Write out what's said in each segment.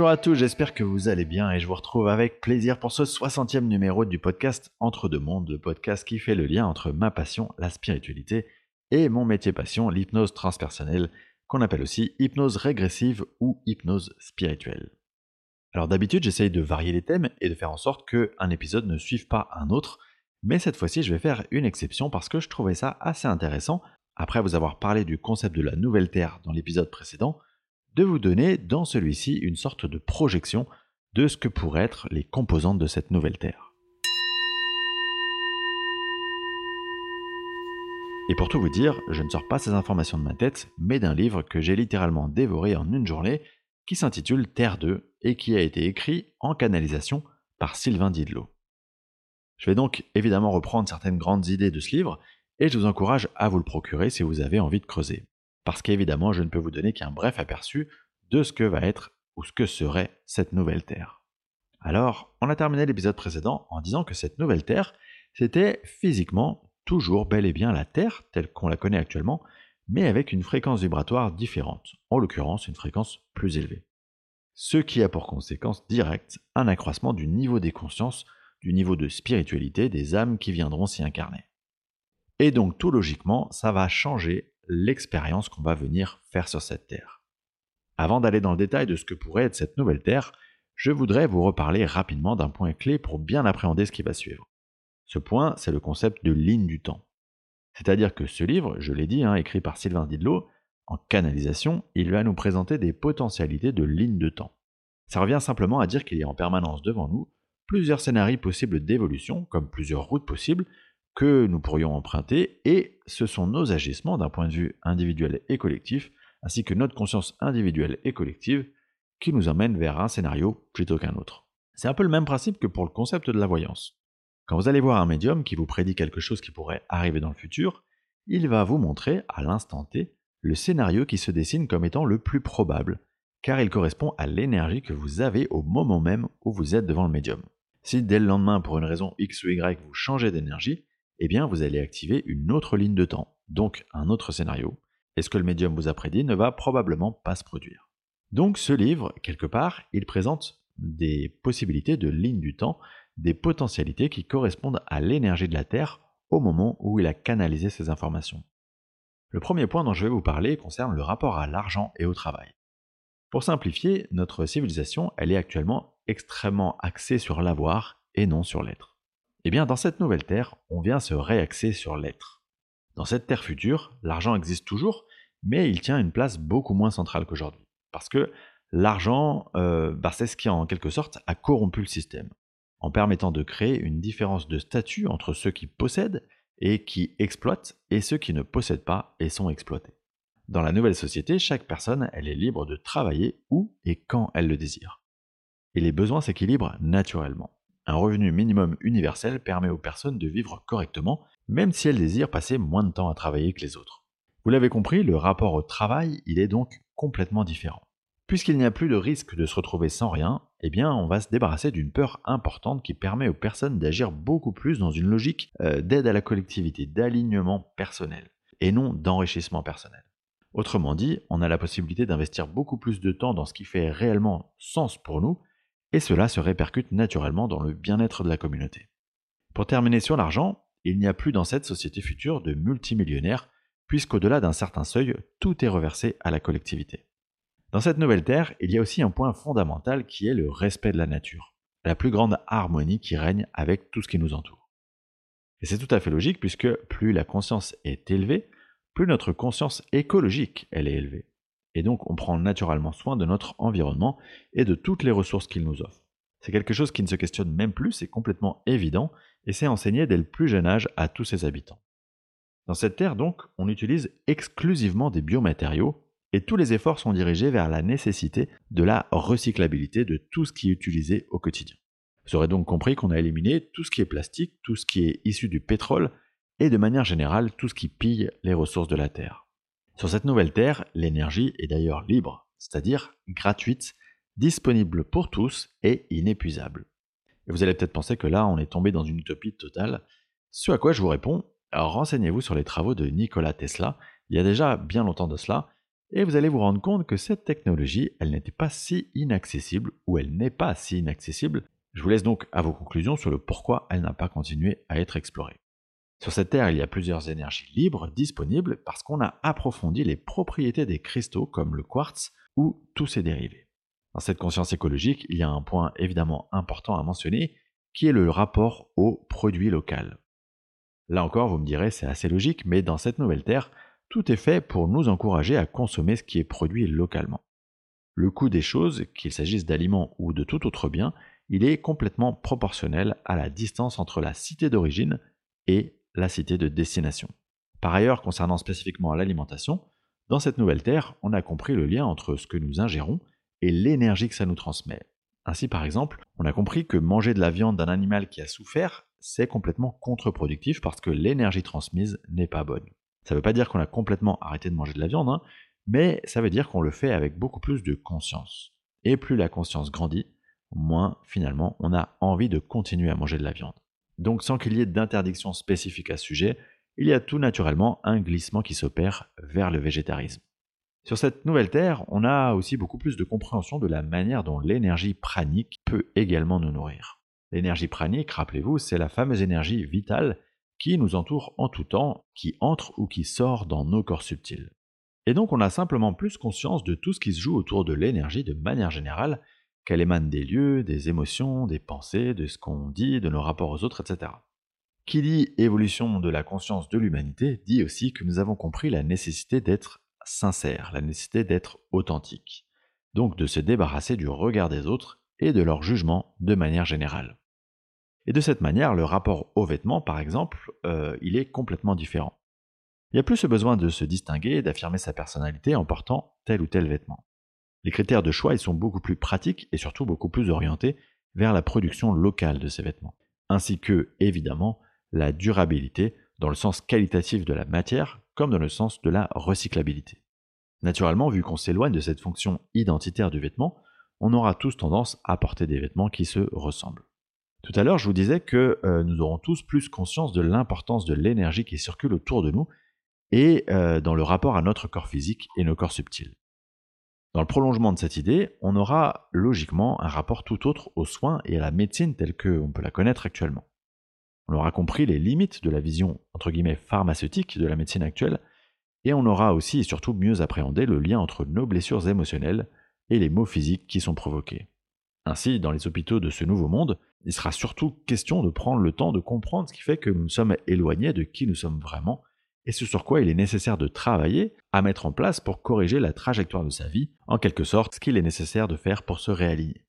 Bonjour à tous, j'espère que vous allez bien et je vous retrouve avec plaisir pour ce 60e numéro du podcast Entre deux mondes, le podcast qui fait le lien entre ma passion, la spiritualité, et mon métier passion, l'hypnose transpersonnelle, qu'on appelle aussi hypnose régressive ou hypnose spirituelle. Alors d'habitude, j'essaye de varier les thèmes et de faire en sorte qu'un épisode ne suive pas un autre, mais cette fois-ci, je vais faire une exception parce que je trouvais ça assez intéressant, après vous avoir parlé du concept de la nouvelle Terre dans l'épisode précédent, de vous donner dans celui-ci une sorte de projection de ce que pourraient être les composantes de cette nouvelle Terre. Et pour tout vous dire, je ne sors pas ces informations de ma tête, mais d'un livre que j'ai littéralement dévoré en une journée, qui s'intitule Terre 2 et qui a été écrit en canalisation par Sylvain Didlot. Je vais donc évidemment reprendre certaines grandes idées de ce livre, et je vous encourage à vous le procurer si vous avez envie de creuser parce qu'évidemment, je ne peux vous donner qu'un bref aperçu de ce que va être ou ce que serait cette nouvelle Terre. Alors, on a terminé l'épisode précédent en disant que cette nouvelle Terre, c'était physiquement toujours bel et bien la Terre telle qu'on la connaît actuellement, mais avec une fréquence vibratoire différente, en l'occurrence une fréquence plus élevée. Ce qui a pour conséquence directe un accroissement du niveau des consciences, du niveau de spiritualité des âmes qui viendront s'y incarner. Et donc tout logiquement, ça va changer l'expérience qu'on va venir faire sur cette Terre. Avant d'aller dans le détail de ce que pourrait être cette nouvelle Terre, je voudrais vous reparler rapidement d'un point clé pour bien appréhender ce qui va suivre. Ce point, c'est le concept de ligne du temps. C'est-à-dire que ce livre, je l'ai dit, hein, écrit par Sylvain Didlot, en canalisation, il va nous présenter des potentialités de ligne de temps. Ça revient simplement à dire qu'il y a en permanence devant nous plusieurs scénarios possibles d'évolution, comme plusieurs routes possibles, que nous pourrions emprunter, et ce sont nos agissements d'un point de vue individuel et collectif, ainsi que notre conscience individuelle et collective, qui nous emmènent vers un scénario plutôt qu'un autre. C'est un peu le même principe que pour le concept de la voyance. Quand vous allez voir un médium qui vous prédit quelque chose qui pourrait arriver dans le futur, il va vous montrer, à l'instant T, le scénario qui se dessine comme étant le plus probable, car il correspond à l'énergie que vous avez au moment même où vous êtes devant le médium. Si dès le lendemain, pour une raison X ou Y, vous changez d'énergie, eh bien vous allez activer une autre ligne de temps, donc un autre scénario, et ce que le médium vous a prédit ne va probablement pas se produire. Donc ce livre, quelque part, il présente des possibilités de ligne du temps, des potentialités qui correspondent à l'énergie de la Terre au moment où il a canalisé ces informations. Le premier point dont je vais vous parler concerne le rapport à l'argent et au travail. Pour simplifier, notre civilisation, elle est actuellement extrêmement axée sur l'avoir et non sur l'être. Eh bien, dans cette nouvelle Terre, on vient se réaxer sur l'être. Dans cette Terre future, l'argent existe toujours, mais il tient une place beaucoup moins centrale qu'aujourd'hui. Parce que l'argent, euh, bah, c'est ce qui, en quelque sorte, a corrompu le système, en permettant de créer une différence de statut entre ceux qui possèdent et qui exploitent, et ceux qui ne possèdent pas et sont exploités. Dans la nouvelle société, chaque personne, elle est libre de travailler où et quand elle le désire. Et les besoins s'équilibrent naturellement. Un revenu minimum universel permet aux personnes de vivre correctement, même si elles désirent passer moins de temps à travailler que les autres. Vous l'avez compris, le rapport au travail, il est donc complètement différent. Puisqu'il n'y a plus de risque de se retrouver sans rien, eh bien on va se débarrasser d'une peur importante qui permet aux personnes d'agir beaucoup plus dans une logique euh, d'aide à la collectivité, d'alignement personnel, et non d'enrichissement personnel. Autrement dit, on a la possibilité d'investir beaucoup plus de temps dans ce qui fait réellement sens pour nous, et cela se répercute naturellement dans le bien-être de la communauté. Pour terminer sur l'argent, il n'y a plus dans cette société future de multimillionnaires, puisqu'au-delà d'un certain seuil, tout est reversé à la collectivité. Dans cette nouvelle Terre, il y a aussi un point fondamental qui est le respect de la nature, la plus grande harmonie qui règne avec tout ce qui nous entoure. Et c'est tout à fait logique puisque plus la conscience est élevée, plus notre conscience écologique elle est élevée et donc on prend naturellement soin de notre environnement et de toutes les ressources qu'il nous offre. C'est quelque chose qui ne se questionne même plus, c'est complètement évident, et c'est enseigné dès le plus jeune âge à tous ses habitants. Dans cette terre donc, on utilise exclusivement des biomatériaux, et tous les efforts sont dirigés vers la nécessité de la recyclabilité de tout ce qui est utilisé au quotidien. Vous aurez donc compris qu'on a éliminé tout ce qui est plastique, tout ce qui est issu du pétrole, et de manière générale tout ce qui pille les ressources de la Terre. Sur cette nouvelle Terre, l'énergie est d'ailleurs libre, c'est-à-dire gratuite, disponible pour tous et inépuisable. Et vous allez peut-être penser que là, on est tombé dans une utopie totale, ce à quoi je vous réponds, renseignez-vous sur les travaux de Nikola Tesla, il y a déjà bien longtemps de cela, et vous allez vous rendre compte que cette technologie, elle n'était pas si inaccessible, ou elle n'est pas si inaccessible. Je vous laisse donc à vos conclusions sur le pourquoi elle n'a pas continué à être explorée. Sur cette Terre, il y a plusieurs énergies libres disponibles parce qu'on a approfondi les propriétés des cristaux comme le quartz ou tous ses dérivés. Dans cette conscience écologique, il y a un point évidemment important à mentionner qui est le rapport au produit local. Là encore, vous me direz, c'est assez logique, mais dans cette nouvelle Terre, tout est fait pour nous encourager à consommer ce qui est produit localement. Le coût des choses, qu'il s'agisse d'aliments ou de tout autre bien, il est complètement proportionnel à la distance entre la cité d'origine et la cité de destination. Par ailleurs, concernant spécifiquement l'alimentation, dans cette nouvelle Terre, on a compris le lien entre ce que nous ingérons et l'énergie que ça nous transmet. Ainsi, par exemple, on a compris que manger de la viande d'un animal qui a souffert, c'est complètement contre-productif parce que l'énergie transmise n'est pas bonne. Ça ne veut pas dire qu'on a complètement arrêté de manger de la viande, hein, mais ça veut dire qu'on le fait avec beaucoup plus de conscience. Et plus la conscience grandit, moins finalement on a envie de continuer à manger de la viande. Donc sans qu'il y ait d'interdiction spécifique à ce sujet, il y a tout naturellement un glissement qui s'opère vers le végétarisme. Sur cette nouvelle Terre, on a aussi beaucoup plus de compréhension de la manière dont l'énergie pranique peut également nous nourrir. L'énergie pranique, rappelez-vous, c'est la fameuse énergie vitale qui nous entoure en tout temps, qui entre ou qui sort dans nos corps subtils. Et donc on a simplement plus conscience de tout ce qui se joue autour de l'énergie de manière générale, qu'elle émane des lieux, des émotions, des pensées, de ce qu'on dit, de nos rapports aux autres, etc. Qui dit évolution de la conscience de l'humanité dit aussi que nous avons compris la nécessité d'être sincère, la nécessité d'être authentique, donc de se débarrasser du regard des autres et de leur jugement de manière générale. Et de cette manière, le rapport aux vêtements, par exemple, euh, il est complètement différent. Il n'y a plus ce besoin de se distinguer et d'affirmer sa personnalité en portant tel ou tel vêtement. Les critères de choix sont beaucoup plus pratiques et surtout beaucoup plus orientés vers la production locale de ces vêtements, ainsi que, évidemment, la durabilité dans le sens qualitatif de la matière comme dans le sens de la recyclabilité. Naturellement, vu qu'on s'éloigne de cette fonction identitaire du vêtement, on aura tous tendance à porter des vêtements qui se ressemblent. Tout à l'heure, je vous disais que euh, nous aurons tous plus conscience de l'importance de l'énergie qui circule autour de nous et euh, dans le rapport à notre corps physique et nos corps subtils. Dans le prolongement de cette idée, on aura logiquement un rapport tout autre aux soins et à la médecine telle qu'on peut la connaître actuellement. On aura compris les limites de la vision pharmaceutique de la médecine actuelle, et on aura aussi et surtout mieux appréhendé le lien entre nos blessures émotionnelles et les maux physiques qui sont provoqués. Ainsi, dans les hôpitaux de ce nouveau monde, il sera surtout question de prendre le temps de comprendre ce qui fait que nous sommes éloignés de qui nous sommes vraiment et ce sur quoi il est nécessaire de travailler à mettre en place pour corriger la trajectoire de sa vie, en quelque sorte ce qu'il est nécessaire de faire pour se réaligner.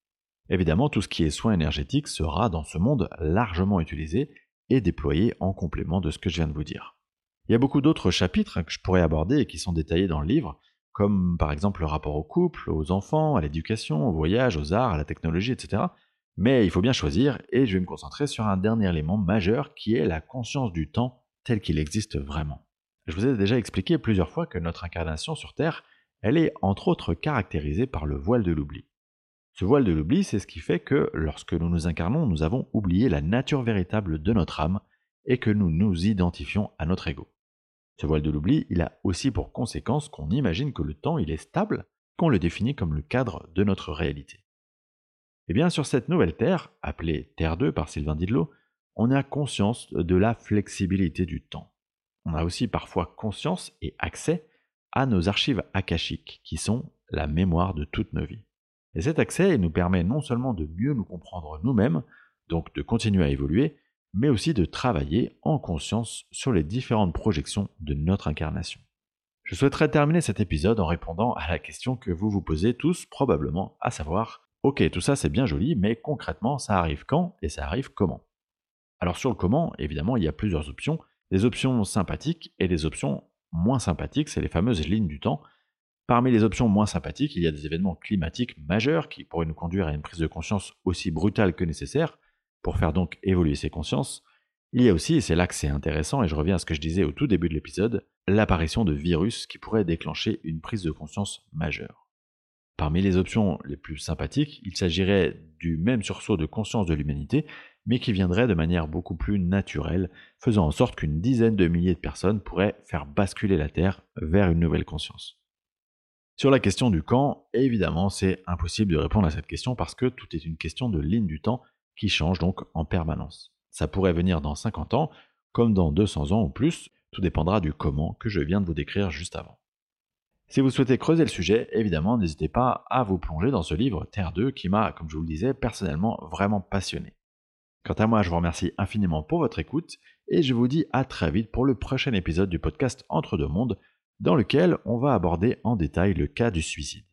Évidemment, tout ce qui est soins énergétiques sera dans ce monde largement utilisé et déployé en complément de ce que je viens de vous dire. Il y a beaucoup d'autres chapitres que je pourrais aborder et qui sont détaillés dans le livre, comme par exemple le rapport au couple, aux enfants, à l'éducation, au voyage, aux arts, à la technologie, etc. Mais il faut bien choisir, et je vais me concentrer sur un dernier élément majeur qui est la conscience du temps tel qu'il existe vraiment. Je vous ai déjà expliqué plusieurs fois que notre incarnation sur Terre, elle est entre autres caractérisée par le voile de l'oubli. Ce voile de l'oubli, c'est ce qui fait que lorsque nous nous incarnons, nous avons oublié la nature véritable de notre âme et que nous nous identifions à notre ego. Ce voile de l'oubli, il a aussi pour conséquence qu'on imagine que le temps, il est stable, qu'on le définit comme le cadre de notre réalité. Eh bien, sur cette nouvelle Terre, appelée Terre 2 par Sylvain Didlot, on a conscience de la flexibilité du temps. On a aussi parfois conscience et accès à nos archives akashiques, qui sont la mémoire de toutes nos vies. Et cet accès nous permet non seulement de mieux nous comprendre nous-mêmes, donc de continuer à évoluer, mais aussi de travailler en conscience sur les différentes projections de notre incarnation. Je souhaiterais terminer cet épisode en répondant à la question que vous vous posez tous probablement, à savoir, ok, tout ça c'est bien joli, mais concrètement ça arrive quand et ça arrive comment? Alors sur le comment, évidemment, il y a plusieurs options, des options sympathiques et des options moins sympathiques, c'est les fameuses lignes du temps, Parmi les options moins sympathiques, il y a des événements climatiques majeurs qui pourraient nous conduire à une prise de conscience aussi brutale que nécessaire, pour faire donc évoluer ces consciences. Il y a aussi, et c'est là que c'est intéressant, et je reviens à ce que je disais au tout début de l'épisode, l'apparition de virus qui pourraient déclencher une prise de conscience majeure. Parmi les options les plus sympathiques, il s'agirait du même sursaut de conscience de l'humanité, mais qui viendrait de manière beaucoup plus naturelle, faisant en sorte qu'une dizaine de milliers de personnes pourraient faire basculer la Terre vers une nouvelle conscience. Sur la question du quand, évidemment, c'est impossible de répondre à cette question parce que tout est une question de ligne du temps qui change donc en permanence. Ça pourrait venir dans 50 ans, comme dans 200 ans ou plus, tout dépendra du comment que je viens de vous décrire juste avant. Si vous souhaitez creuser le sujet, évidemment, n'hésitez pas à vous plonger dans ce livre Terre 2 qui m'a, comme je vous le disais, personnellement vraiment passionné. Quant à moi, je vous remercie infiniment pour votre écoute et je vous dis à très vite pour le prochain épisode du podcast Entre deux mondes dans lequel on va aborder en détail le cas du suicide.